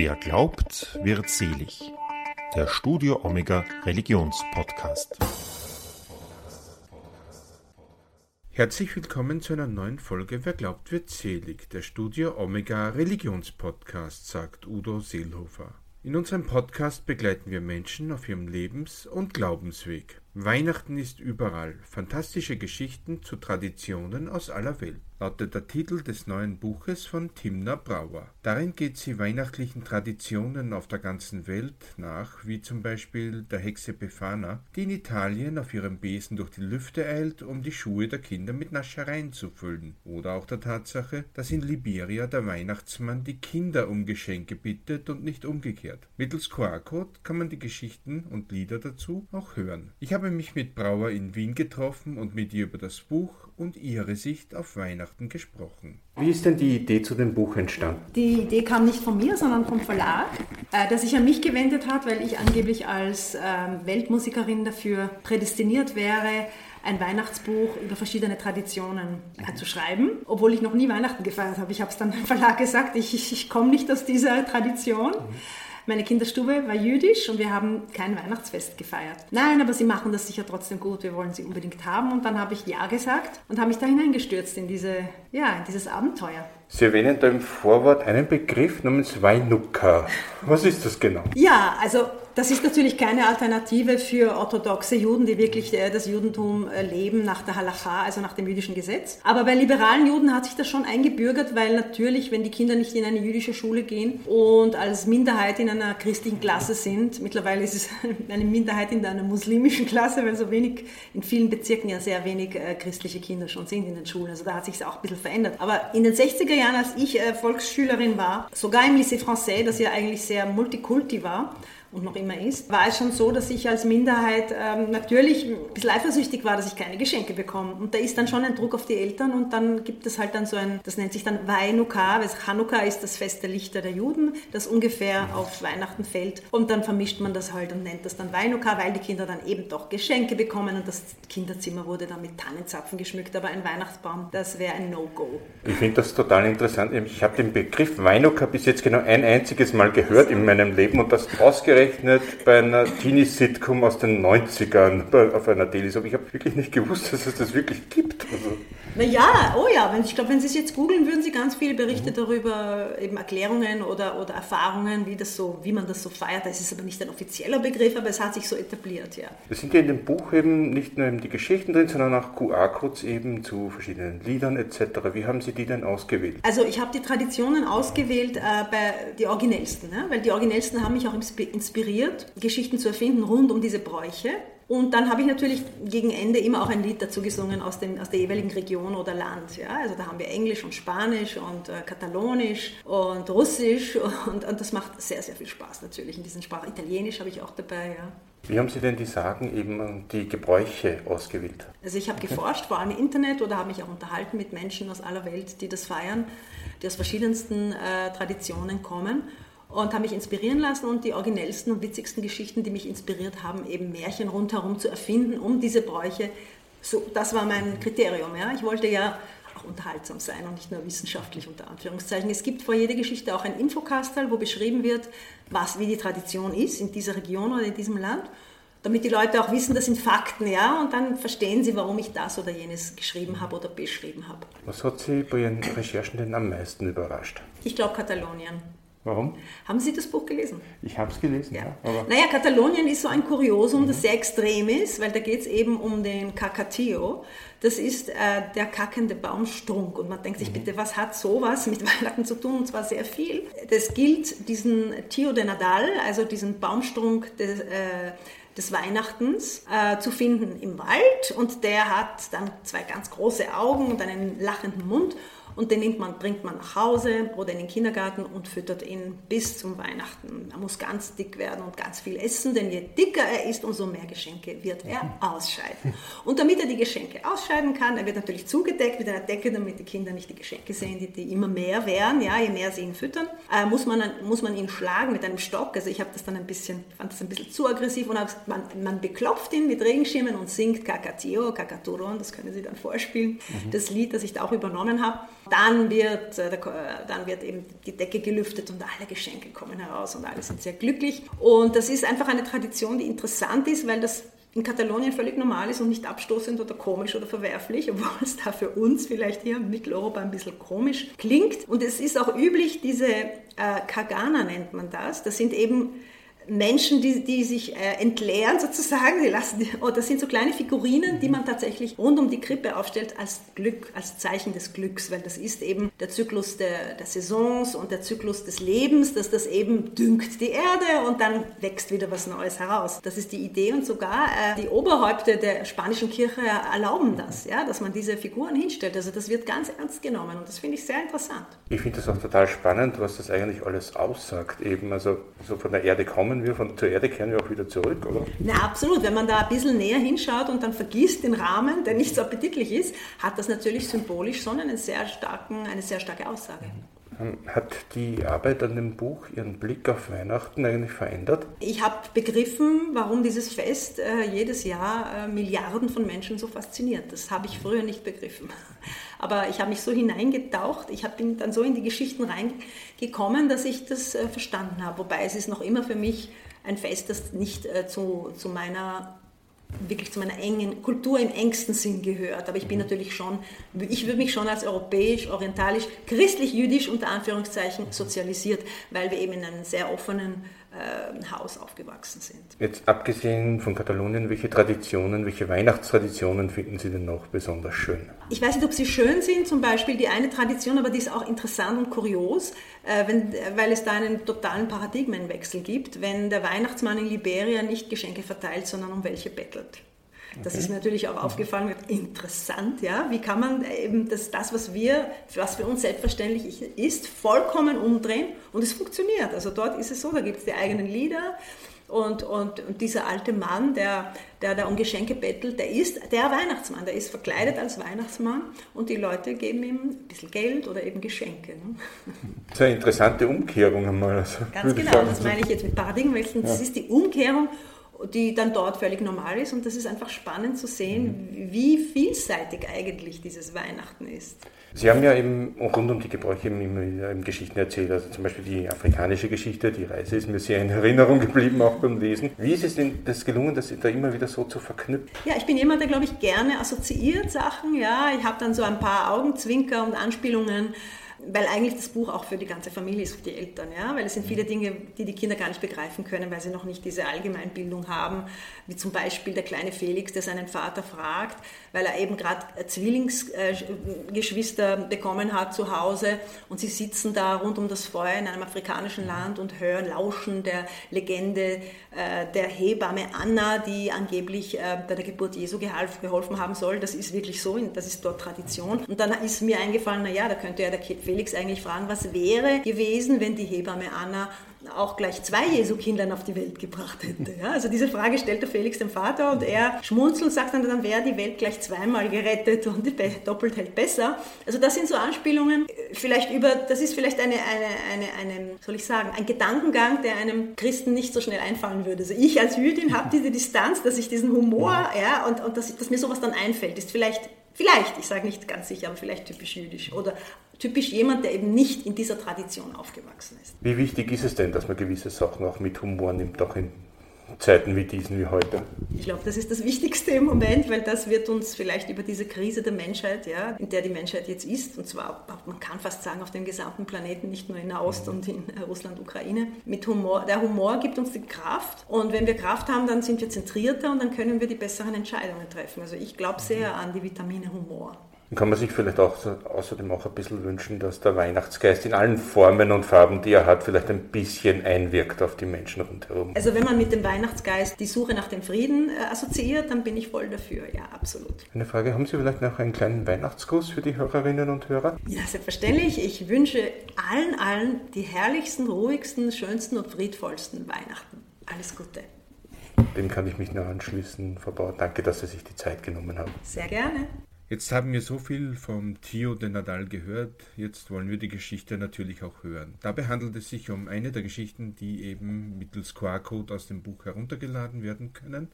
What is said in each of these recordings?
Wer glaubt, wird selig. Der Studio Omega Religionspodcast. Herzlich willkommen zu einer neuen Folge Wer glaubt, wird selig. Der Studio Omega Religionspodcast, sagt Udo Seelhofer. In unserem Podcast begleiten wir Menschen auf ihrem Lebens- und Glaubensweg. Weihnachten ist überall. Fantastische Geschichten zu Traditionen aus aller Welt lautet der Titel des neuen Buches von Timna Brauer. Darin geht sie weihnachtlichen Traditionen auf der ganzen Welt nach, wie zum Beispiel der Hexe Befana, die in Italien auf ihrem Besen durch die Lüfte eilt, um die Schuhe der Kinder mit Naschereien zu füllen, oder auch der Tatsache, dass in Liberia der Weihnachtsmann die Kinder um Geschenke bittet und nicht umgekehrt. Mittels QR-Code kann man die Geschichten und Lieder dazu auch hören. Ich habe mich mit Brauer in Wien getroffen und mit ihr über das Buch und ihre Sicht auf Weihnachten gesprochen. Wie ist denn die Idee zu dem Buch entstanden? Die Idee kam nicht von mir, sondern vom Verlag, äh, der sich an mich gewendet hat, weil ich angeblich als ähm, Weltmusikerin dafür prädestiniert wäre, ein Weihnachtsbuch über verschiedene Traditionen äh, zu schreiben, obwohl ich noch nie Weihnachten gefeiert habe. Ich habe es dann dem Verlag gesagt, ich, ich, ich komme nicht aus dieser Tradition. Mhm. Meine Kinderstube war jüdisch und wir haben kein Weihnachtsfest gefeiert. Nein, aber sie machen das sicher trotzdem gut, wir wollen sie unbedingt haben. Und dann habe ich Ja gesagt und habe mich da hineingestürzt in, diese, ja, in dieses Abenteuer. Sie erwähnen da im Vorwort einen Begriff namens Weinuka. Was ist das genau? Ja, also das ist natürlich keine Alternative für orthodoxe Juden, die wirklich äh, das Judentum äh, leben nach der Halacha, also nach dem jüdischen Gesetz. Aber bei liberalen Juden hat sich das schon eingebürgert, weil natürlich, wenn die Kinder nicht in eine jüdische Schule gehen und als Minderheit in einer christlichen Klasse sind, mittlerweile ist es eine Minderheit in einer muslimischen Klasse, weil so wenig, in vielen Bezirken ja sehr wenig äh, christliche Kinder schon sind in den Schulen. Also da hat sich es auch ein bisschen verändert. Aber in den 60er Jahren, als ich Volksschülerin war, sogar im Lycée Français, das ja eigentlich sehr multikulti war, und noch immer ist, war es schon so, dass ich als Minderheit ähm, natürlich ein bisschen eifersüchtig war, dass ich keine Geschenke bekomme. Und da ist dann schon ein Druck auf die Eltern und dann gibt es halt dann so ein, das nennt sich dann Weinuka, weil Chanukka ist das Fest der Lichter der Juden, das ungefähr auf Weihnachten fällt. Und dann vermischt man das halt und nennt das dann Weinuka, weil die Kinder dann eben doch Geschenke bekommen und das Kinderzimmer wurde dann mit Tannenzapfen geschmückt. Aber ein Weihnachtsbaum, das wäre ein No-Go. Ich finde das total interessant. Ich habe den Begriff Weinuka bis jetzt genau ein einziges Mal gehört in meinem Leben und das ausgerechnet ausgerechnet bei einer Teenie-Sitcom aus den 90ern auf einer Daily Soap. Ich habe wirklich nicht gewusst, dass es das wirklich gibt. Also. Na oh ja, wenn, ich glaube, wenn Sie es jetzt googeln, würden Sie ganz viele Berichte mhm. darüber, eben Erklärungen oder, oder Erfahrungen, wie, das so, wie man das so feiert. Das ist aber nicht ein offizieller Begriff, aber es hat sich so etabliert, ja. Es sind ja in dem Buch eben nicht nur eben die Geschichten drin, sondern auch QR-Codes eben zu verschiedenen Liedern etc. Wie haben Sie die denn ausgewählt? Also ich habe die Traditionen ausgewählt äh, bei die originellsten, ne? weil die originellsten haben mich auch inspiriert, Geschichten zu erfinden rund um diese Bräuche. Und dann habe ich natürlich gegen Ende immer auch ein Lied dazu gesungen aus, dem, aus der jeweiligen Region oder Land. Ja? Also da haben wir Englisch und Spanisch und äh, Katalonisch und Russisch und, und, das macht sehr, sehr viel Spaß natürlich in diesen Sprachen. Italienisch habe ich auch dabei. Ja. Wie haben Sie denn die Sagen, eben die Gebräuche ausgewählt? Also ich habe geforscht, vor allem im Internet oder habe mich auch unterhalten mit Menschen aus aller Welt, die das feiern, die aus verschiedensten äh, Traditionen kommen und habe mich inspirieren lassen und die originellsten und witzigsten Geschichten, die mich inspiriert haben, eben Märchen rundherum zu erfinden, um diese Bräuche, so, das war mein Kriterium. Ja. Ich wollte ja auch unterhaltsam sein und nicht nur wissenschaftlich unter Anführungszeichen. Es gibt vor jeder Geschichte auch ein Infokastel, wo beschrieben wird, was, wie die Tradition ist in dieser Region oder in diesem Land damit die Leute auch wissen, das sind Fakten, ja, und dann verstehen sie, warum ich das oder jenes geschrieben habe oder beschrieben habe. Was hat Sie bei Ihren Recherchen denn am meisten überrascht? Ich glaube Katalonien. Warum? Haben Sie das Buch gelesen? Ich habe es gelesen, ja. ja naja, Katalonien ist so ein Kuriosum, das sehr extrem ist, weil da geht es eben um den Cacatillo. Das ist äh, der kackende Baumstrunk. Und man denkt sich, mhm. bitte, was hat sowas mit Weihnachten zu tun? Und zwar sehr viel. Das gilt, diesen Tio de Nadal, also diesen Baumstrunk des, äh, des Weihnachtens äh, zu finden im Wald. Und der hat dann zwei ganz große Augen und einen lachenden Mund und den nimmt man, bringt man nach Hause oder in den Kindergarten und füttert ihn bis zum Weihnachten. Er muss ganz dick werden und ganz viel essen, denn je dicker er ist, umso mehr Geschenke wird er ausscheiden. Und damit er die Geschenke ausscheiden kann, er wird natürlich zugedeckt mit einer Decke, damit die Kinder nicht die Geschenke sehen, die, die immer mehr werden, ja, je mehr sie ihn füttern, äh, muss, man, muss man ihn schlagen mit einem Stock. Also ich habe das dann ein bisschen, fand das ein bisschen zu aggressiv und man, man beklopft ihn mit Regenschirmen und singt Kakatio, Kakaturon, das können Sie dann vorspielen, mhm. das Lied, das ich da auch übernommen habe. Dann wird, äh, dann wird eben die Decke gelüftet und alle Geschenke kommen heraus und alle sind sehr glücklich. Und das ist einfach eine Tradition, die interessant ist, weil das in Katalonien völlig normal ist und nicht abstoßend oder komisch oder verwerflich, obwohl es da für uns vielleicht hier in Mitteleuropa ein bisschen komisch klingt. Und es ist auch üblich, diese äh, Kagana nennt man das. Das sind eben Menschen, die, die sich äh, entleeren sozusagen, die lassen, oh, das sind so kleine Figurinen, die man tatsächlich rund um die Krippe aufstellt als Glück, als Zeichen des Glücks, weil das ist eben der Zyklus der, der Saisons und der Zyklus des Lebens, dass das eben düngt die Erde und dann wächst wieder was Neues heraus. Das ist die Idee und sogar äh, die Oberhäupte der spanischen Kirche erlauben das, ja, dass man diese Figuren hinstellt. Also das wird ganz ernst genommen und das finde ich sehr interessant. Ich finde das auch total spannend, was das eigentlich alles aussagt, eben also so von der Erde kommen kommen wir von zur Erde, kehren wir auch wieder zurück, oder? Na, absolut. Wenn man da ein bisschen näher hinschaut und dann vergisst den Rahmen, der nicht so appetitlich ist, hat das natürlich symbolisch schon einen sehr starken, eine sehr starke Aussage. Ähm, hat die Arbeit an dem Buch Ihren Blick auf Weihnachten eigentlich verändert? Ich habe begriffen, warum dieses Fest äh, jedes Jahr äh, Milliarden von Menschen so fasziniert. Das habe ich früher nicht begriffen. Aber ich habe mich so hineingetaucht, ich bin dann so in die Geschichten reingekommen, dass ich das äh, verstanden habe. Wobei es ist noch immer für mich ein Fest, das nicht äh, zu, zu meiner wirklich zu meiner engen Kultur im engsten Sinn gehört. Aber ich bin natürlich schon, ich würde mich schon als europäisch, orientalisch, christlich-jüdisch unter Anführungszeichen sozialisiert, weil wir eben in einem sehr offenen äh, Haus aufgewachsen sind. Jetzt abgesehen von Katalonien, welche Traditionen, welche Weihnachtstraditionen finden Sie denn noch besonders schön? Ich weiß nicht, ob sie schön sind, zum Beispiel die eine Tradition, aber die ist auch interessant und kurios, äh, wenn, weil es da einen totalen Paradigmenwechsel gibt, wenn der Weihnachtsmann in Liberia nicht Geschenke verteilt, sondern um welche bettelt. Das okay. ist mir natürlich auch aufgefallen, interessant, ja, wie kann man eben das, das, was wir, was für uns selbstverständlich ist, vollkommen umdrehen und es funktioniert. Also dort ist es so, da gibt es die eigenen Lieder und, und, und dieser alte Mann, der, der da um Geschenke bettelt, der ist der Weihnachtsmann, der ist verkleidet als Weihnachtsmann und die Leute geben ihm ein bisschen Geld oder eben Geschenke. Ne? Das ist eine interessante Umkehrung einmal. Also, Ganz genau, das meine ich jetzt mit Paradigmenwechseln. Das ja. ist die Umkehrung die dann dort völlig normal ist. Und das ist einfach spannend zu sehen, mhm. wie vielseitig eigentlich dieses Weihnachten ist. Sie haben ja eben rund um die Gebräuche immer wieder Geschichten erzählt, also zum Beispiel die afrikanische Geschichte, die Reise ist mir sehr in Erinnerung geblieben, auch beim Lesen. Wie ist es denn das gelungen, das da immer wieder so zu verknüpfen? Ja, ich bin jemand, der, glaube ich, gerne assoziiert Sachen. Ja, ich habe dann so ein paar Augenzwinker und Anspielungen weil eigentlich das Buch auch für die ganze Familie ist, für die Eltern, ja, weil es sind viele Dinge, die die Kinder gar nicht begreifen können, weil sie noch nicht diese Allgemeinbildung haben, wie zum Beispiel der kleine Felix, der seinen Vater fragt, weil er eben gerade Zwillingsgeschwister bekommen hat zu Hause und sie sitzen da rund um das Feuer in einem afrikanischen Land und hören, lauschen der Legende äh, der Hebamme Anna, die angeblich äh, bei der Geburt Jesu geholfen haben soll. Das ist wirklich so, das ist dort Tradition. Und dann ist mir eingefallen, naja, da könnte ja der Felix eigentlich fragen, was wäre gewesen, wenn die Hebamme Anna auch gleich zwei Jesu-Kindlein auf die Welt gebracht hätte. Ja, also diese Frage stellt der Felix dem Vater und er schmunzelt und sagt dann, dann wäre die Welt gleich zweimal gerettet und doppelt hält besser. Also das sind so Anspielungen, vielleicht über, das ist vielleicht eine, eine, eine, eine soll ich sagen, ein Gedankengang, der einem Christen nicht so schnell einfallen würde. Also ich als Jüdin habe diese Distanz, dass ich diesen Humor, ja, und, und dass, dass mir sowas dann einfällt, ist vielleicht Vielleicht, ich sage nicht ganz sicher, aber vielleicht typisch jüdisch oder typisch jemand, der eben nicht in dieser Tradition aufgewachsen ist. Wie wichtig ist es denn, dass man gewisse Sachen auch mit Humor nimmt, auch in Zeiten wie diesen wie heute? Ich glaube, das ist das Wichtigste im Moment, weil das wird uns vielleicht über diese Krise der Menschheit, ja, in der die Menschheit jetzt ist, und zwar, man kann fast sagen, auf dem gesamten Planeten, nicht nur in Nahost mhm. und in Russland, Ukraine, mit Humor. Der Humor gibt uns die Kraft und wenn wir Kraft haben, dann sind wir zentrierter und dann können wir die besseren Entscheidungen treffen. Also ich glaube sehr an die Vitamine Humor. Kann man sich vielleicht auch außerdem auch ein bisschen wünschen, dass der Weihnachtsgeist in allen Formen und Farben, die er hat, vielleicht ein bisschen einwirkt auf die Menschen rundherum? Also wenn man mit dem Weihnachtsgeist die Suche nach dem Frieden äh, assoziiert, dann bin ich voll dafür, ja, absolut. Eine Frage, haben Sie vielleicht noch einen kleinen Weihnachtsgruß für die Hörerinnen und Hörer? Ja, selbstverständlich. Ich wünsche allen, allen die herrlichsten, ruhigsten, schönsten und friedvollsten Weihnachten. Alles Gute. Dem kann ich mich nur anschließen, Frau Bauer. Danke, dass Sie sich die Zeit genommen haben. Sehr gerne. Jetzt haben wir so viel vom Tio de Nadal gehört, jetzt wollen wir die Geschichte natürlich auch hören. Dabei handelt es sich um eine der Geschichten, die eben mittels QR-Code aus dem Buch heruntergeladen werden können.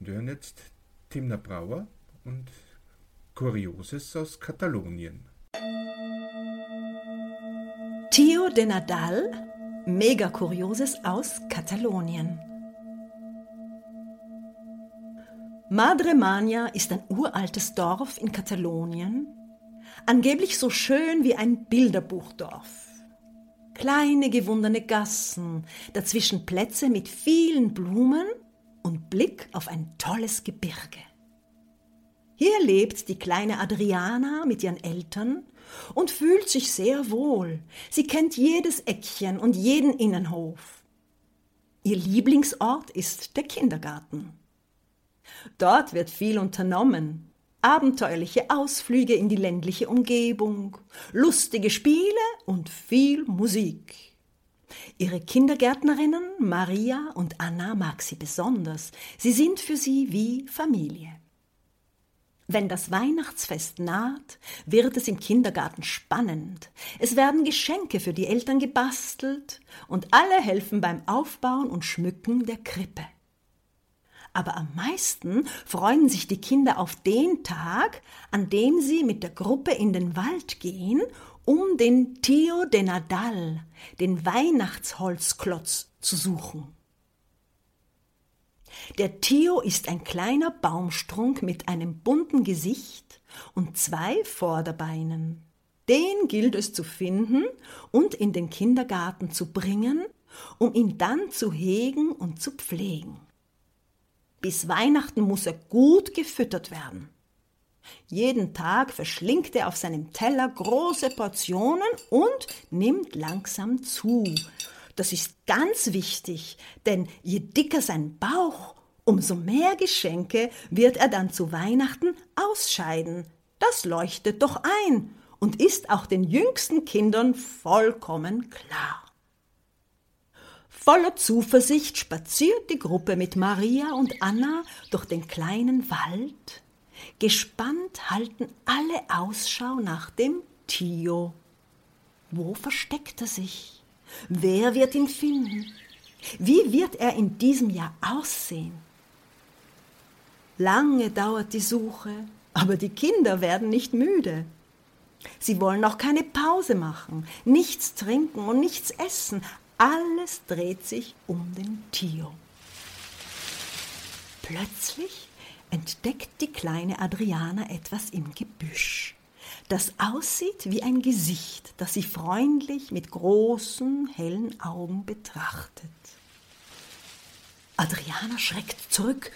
Und wir hören jetzt Timna Brauer und Kurioses aus Katalonien. Tio de Nadal, mega Kurioses aus Katalonien. Madremania ist ein uraltes Dorf in Katalonien, angeblich so schön wie ein Bilderbuchdorf. Kleine gewundene Gassen, dazwischen Plätze mit vielen Blumen und Blick auf ein tolles Gebirge. Hier lebt die kleine Adriana mit ihren Eltern und fühlt sich sehr wohl. Sie kennt jedes Eckchen und jeden Innenhof. Ihr Lieblingsort ist der Kindergarten. Dort wird viel unternommen. Abenteuerliche Ausflüge in die ländliche Umgebung, lustige Spiele und viel Musik. Ihre Kindergärtnerinnen Maria und Anna mag sie besonders. Sie sind für sie wie Familie. Wenn das Weihnachtsfest naht, wird es im Kindergarten spannend. Es werden Geschenke für die Eltern gebastelt und alle helfen beim Aufbauen und Schmücken der Krippe. Aber am meisten freuen sich die Kinder auf den Tag, an dem sie mit der Gruppe in den Wald gehen, um den Tio de Nadal, den Weihnachtsholzklotz, zu suchen. Der Tio ist ein kleiner Baumstrunk mit einem bunten Gesicht und zwei Vorderbeinen. Den gilt es zu finden und in den Kindergarten zu bringen, um ihn dann zu hegen und zu pflegen. Bis Weihnachten muss er gut gefüttert werden. Jeden Tag verschlingt er auf seinem Teller große Portionen und nimmt langsam zu. Das ist ganz wichtig, denn je dicker sein Bauch, umso mehr Geschenke wird er dann zu Weihnachten ausscheiden. Das leuchtet doch ein und ist auch den jüngsten Kindern vollkommen klar. Voller Zuversicht spaziert die Gruppe mit Maria und Anna durch den kleinen Wald. Gespannt halten alle Ausschau nach dem Tio. Wo versteckt er sich? Wer wird ihn finden? Wie wird er in diesem Jahr aussehen? Lange dauert die Suche, aber die Kinder werden nicht müde. Sie wollen auch keine Pause machen, nichts trinken und nichts essen. Alles dreht sich um den Tio. Plötzlich entdeckt die kleine Adriana etwas im Gebüsch, das aussieht wie ein Gesicht, das sie freundlich mit großen, hellen Augen betrachtet. Adriana schreckt zurück,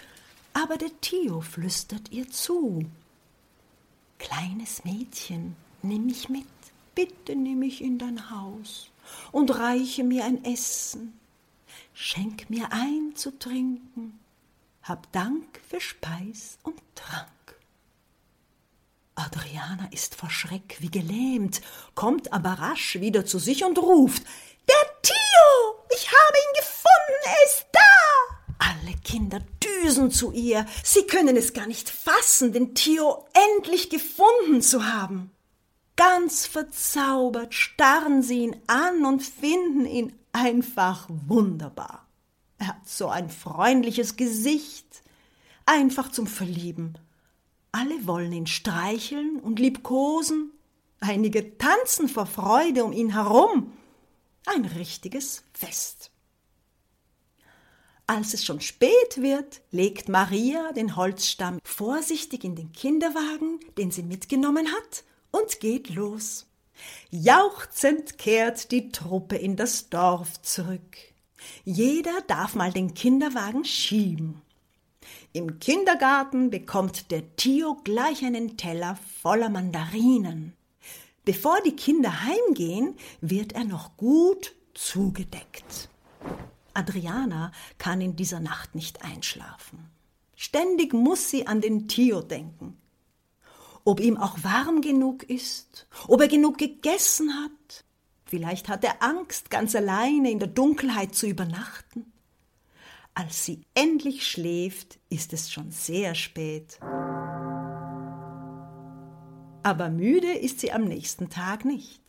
aber der Tio flüstert ihr zu. Kleines Mädchen, nimm mich mit, bitte nimm mich in dein Haus und reiche mir ein Essen. Schenk mir ein zu trinken, hab Dank für Speis und Trank. Adriana ist vor Schreck wie gelähmt, kommt aber rasch wieder zu sich und ruft Der Tio. Ich habe ihn gefunden, er ist da. Alle Kinder düsen zu ihr. Sie können es gar nicht fassen, den Tio endlich gefunden zu haben. Ganz verzaubert starren sie ihn an und finden ihn einfach wunderbar. Er hat so ein freundliches Gesicht, einfach zum Verlieben. Alle wollen ihn streicheln und liebkosen, einige tanzen vor Freude um ihn herum. Ein richtiges Fest. Als es schon spät wird, legt Maria den Holzstamm vorsichtig in den Kinderwagen, den sie mitgenommen hat, und geht los. Jauchzend kehrt die Truppe in das Dorf zurück. Jeder darf mal den Kinderwagen schieben. Im Kindergarten bekommt der Tio gleich einen Teller voller Mandarinen. Bevor die Kinder heimgehen, wird er noch gut zugedeckt. Adriana kann in dieser Nacht nicht einschlafen. Ständig muss sie an den Tio denken ob ihm auch warm genug ist, ob er genug gegessen hat. Vielleicht hat er Angst, ganz alleine in der Dunkelheit zu übernachten. Als sie endlich schläft, ist es schon sehr spät. Aber müde ist sie am nächsten Tag nicht.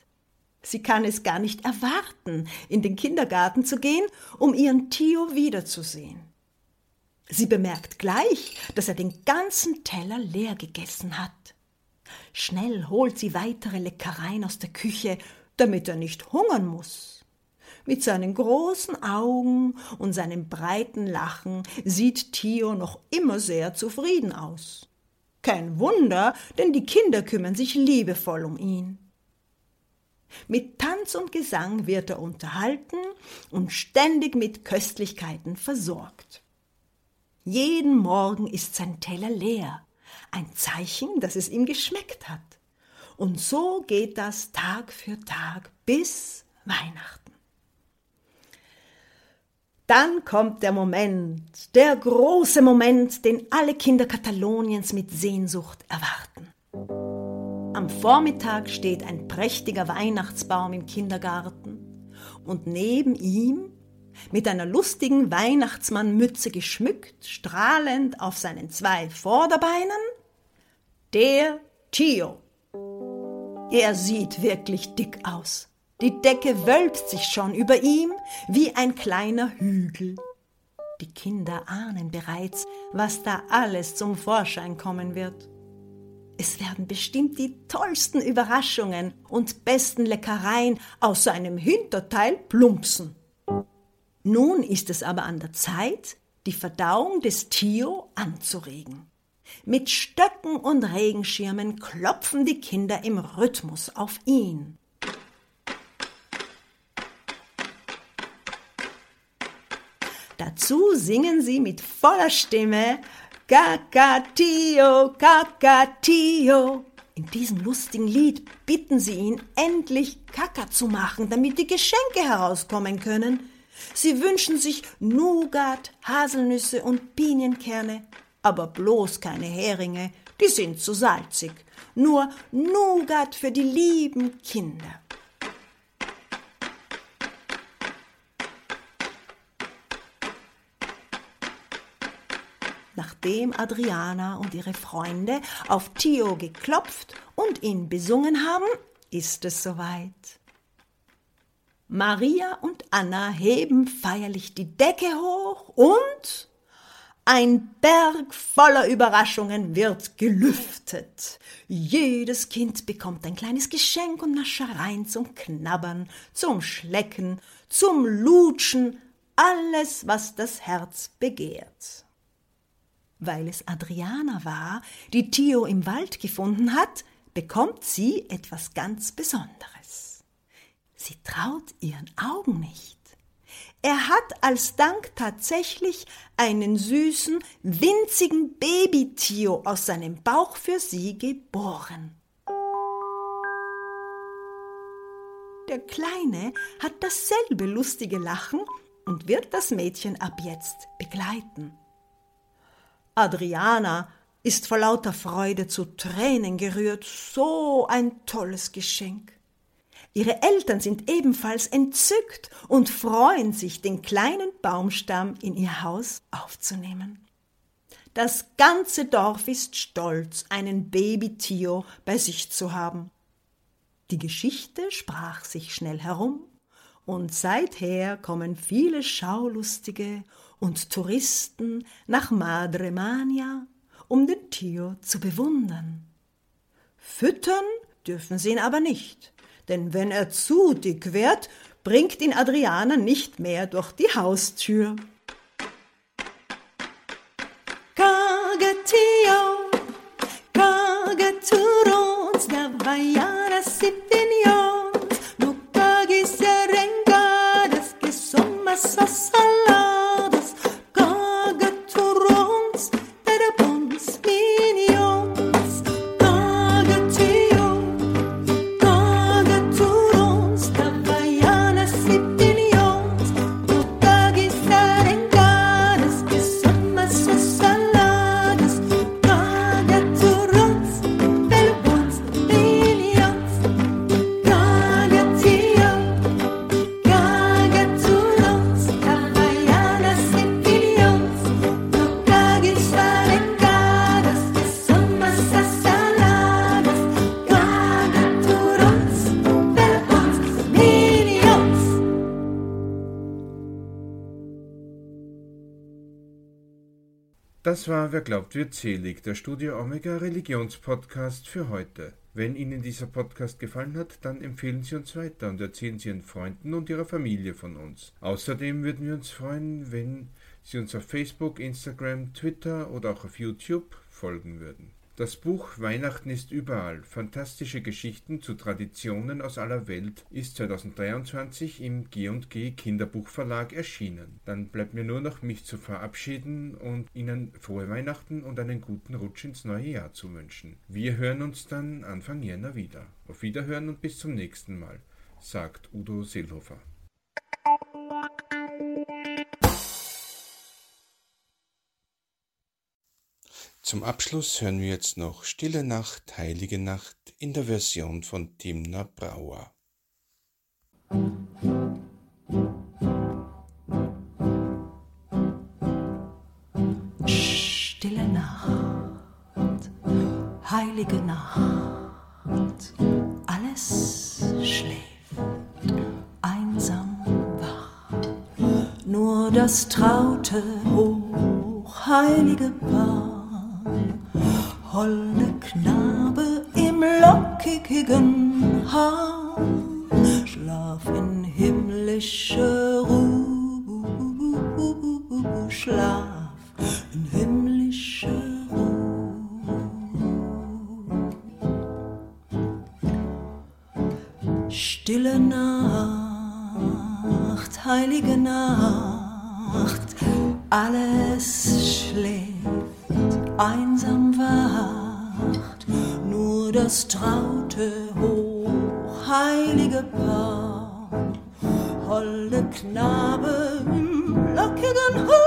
Sie kann es gar nicht erwarten, in den Kindergarten zu gehen, um ihren Tio wiederzusehen. Sie bemerkt gleich, dass er den ganzen Teller leer gegessen hat. Schnell holt sie weitere Leckereien aus der Küche, damit er nicht hungern muss. Mit seinen großen Augen und seinem breiten Lachen sieht Tio noch immer sehr zufrieden aus. Kein Wunder, denn die Kinder kümmern sich liebevoll um ihn. Mit Tanz und Gesang wird er unterhalten und ständig mit Köstlichkeiten versorgt. Jeden Morgen ist sein Teller leer, ein Zeichen, dass es ihm geschmeckt hat. Und so geht das Tag für Tag bis Weihnachten. Dann kommt der Moment, der große Moment, den alle Kinder Kataloniens mit Sehnsucht erwarten. Am Vormittag steht ein prächtiger Weihnachtsbaum im Kindergarten und neben ihm, mit einer lustigen Weihnachtsmannmütze geschmückt, strahlend auf seinen zwei Vorderbeinen, der Tio. Er sieht wirklich dick aus. Die Decke wölbt sich schon über ihm wie ein kleiner Hügel. Die Kinder ahnen bereits, was da alles zum Vorschein kommen wird. Es werden bestimmt die tollsten Überraschungen und besten Leckereien aus seinem Hinterteil plumpsen. Nun ist es aber an der Zeit, die Verdauung des Tio anzuregen. Mit Stöcken und Regenschirmen klopfen die Kinder im Rhythmus auf ihn. Dazu singen sie mit voller Stimme Kakatio, Kakatio. In diesem lustigen Lied bitten sie ihn, endlich Kaka zu machen, damit die Geschenke herauskommen können. Sie wünschen sich Nougat, Haselnüsse und Pinienkerne, aber bloß keine Heringe, die sind zu salzig. Nur Nougat für die lieben Kinder. Nachdem Adriana und ihre Freunde auf Tio geklopft und ihn besungen haben, ist es soweit. Maria und Anna heben feierlich die Decke hoch und ein Berg voller Überraschungen wird gelüftet. Jedes Kind bekommt ein kleines Geschenk und Naschereien zum Knabbern, zum Schlecken, zum Lutschen, alles, was das Herz begehrt weil es Adriana war, die Tio im Wald gefunden hat, bekommt sie etwas ganz Besonderes. Sie traut ihren Augen nicht. Er hat als Dank tatsächlich einen süßen, winzigen Baby-Tio aus seinem Bauch für sie geboren. Der Kleine hat dasselbe lustige Lachen und wird das Mädchen ab jetzt begleiten. Adriana ist vor lauter Freude zu Tränen gerührt. So ein tolles Geschenk. Ihre Eltern sind ebenfalls entzückt und freuen sich, den kleinen Baumstamm in ihr Haus aufzunehmen. Das ganze Dorf ist stolz, einen Baby-Tio bei sich zu haben. Die Geschichte sprach sich schnell herum, und seither kommen viele Schaulustige und Touristen nach Madre Mania, um den Tio zu bewundern. Füttern dürfen sie ihn aber nicht, denn wenn er zu dick wird, bringt ihn Adriana nicht mehr durch die Haustür. Cagatio, cagaturons, da vaiana sitinions, Das war Wer glaubt wird selig, der Studio Omega Religionspodcast für heute. Wenn Ihnen dieser Podcast gefallen hat, dann empfehlen Sie uns weiter und erzählen Sie Ihren Freunden und Ihrer Familie von uns. Außerdem würden wir uns freuen, wenn Sie uns auf Facebook, Instagram, Twitter oder auch auf YouTube folgen würden. Das Buch Weihnachten ist überall. Fantastische Geschichten zu Traditionen aus aller Welt ist 2023 im G&G Kinderbuchverlag erschienen. Dann bleibt mir nur noch mich zu verabschieden und Ihnen frohe Weihnachten und einen guten Rutsch ins neue Jahr zu wünschen. Wir hören uns dann Anfang Jänner wieder. Auf Wiederhören und bis zum nächsten Mal, sagt Udo Seelhofer. Zum Abschluss hören wir jetzt noch Stille Nacht, Heilige Nacht in der Version von Timna Brauer. Stille Nacht, heilige Nacht, alles schläft, einsam wach, nur das traute, hochheilige Paar holde Knabe im lockigen Haar, schlaf in himmlischer Ruhe, schlaf in himmlischer Ruhe. Stille Nacht, heilige Nacht, alles einsam wacht, nur das traute, hochheilige Paar. Holde Knabe im lockigen Haar,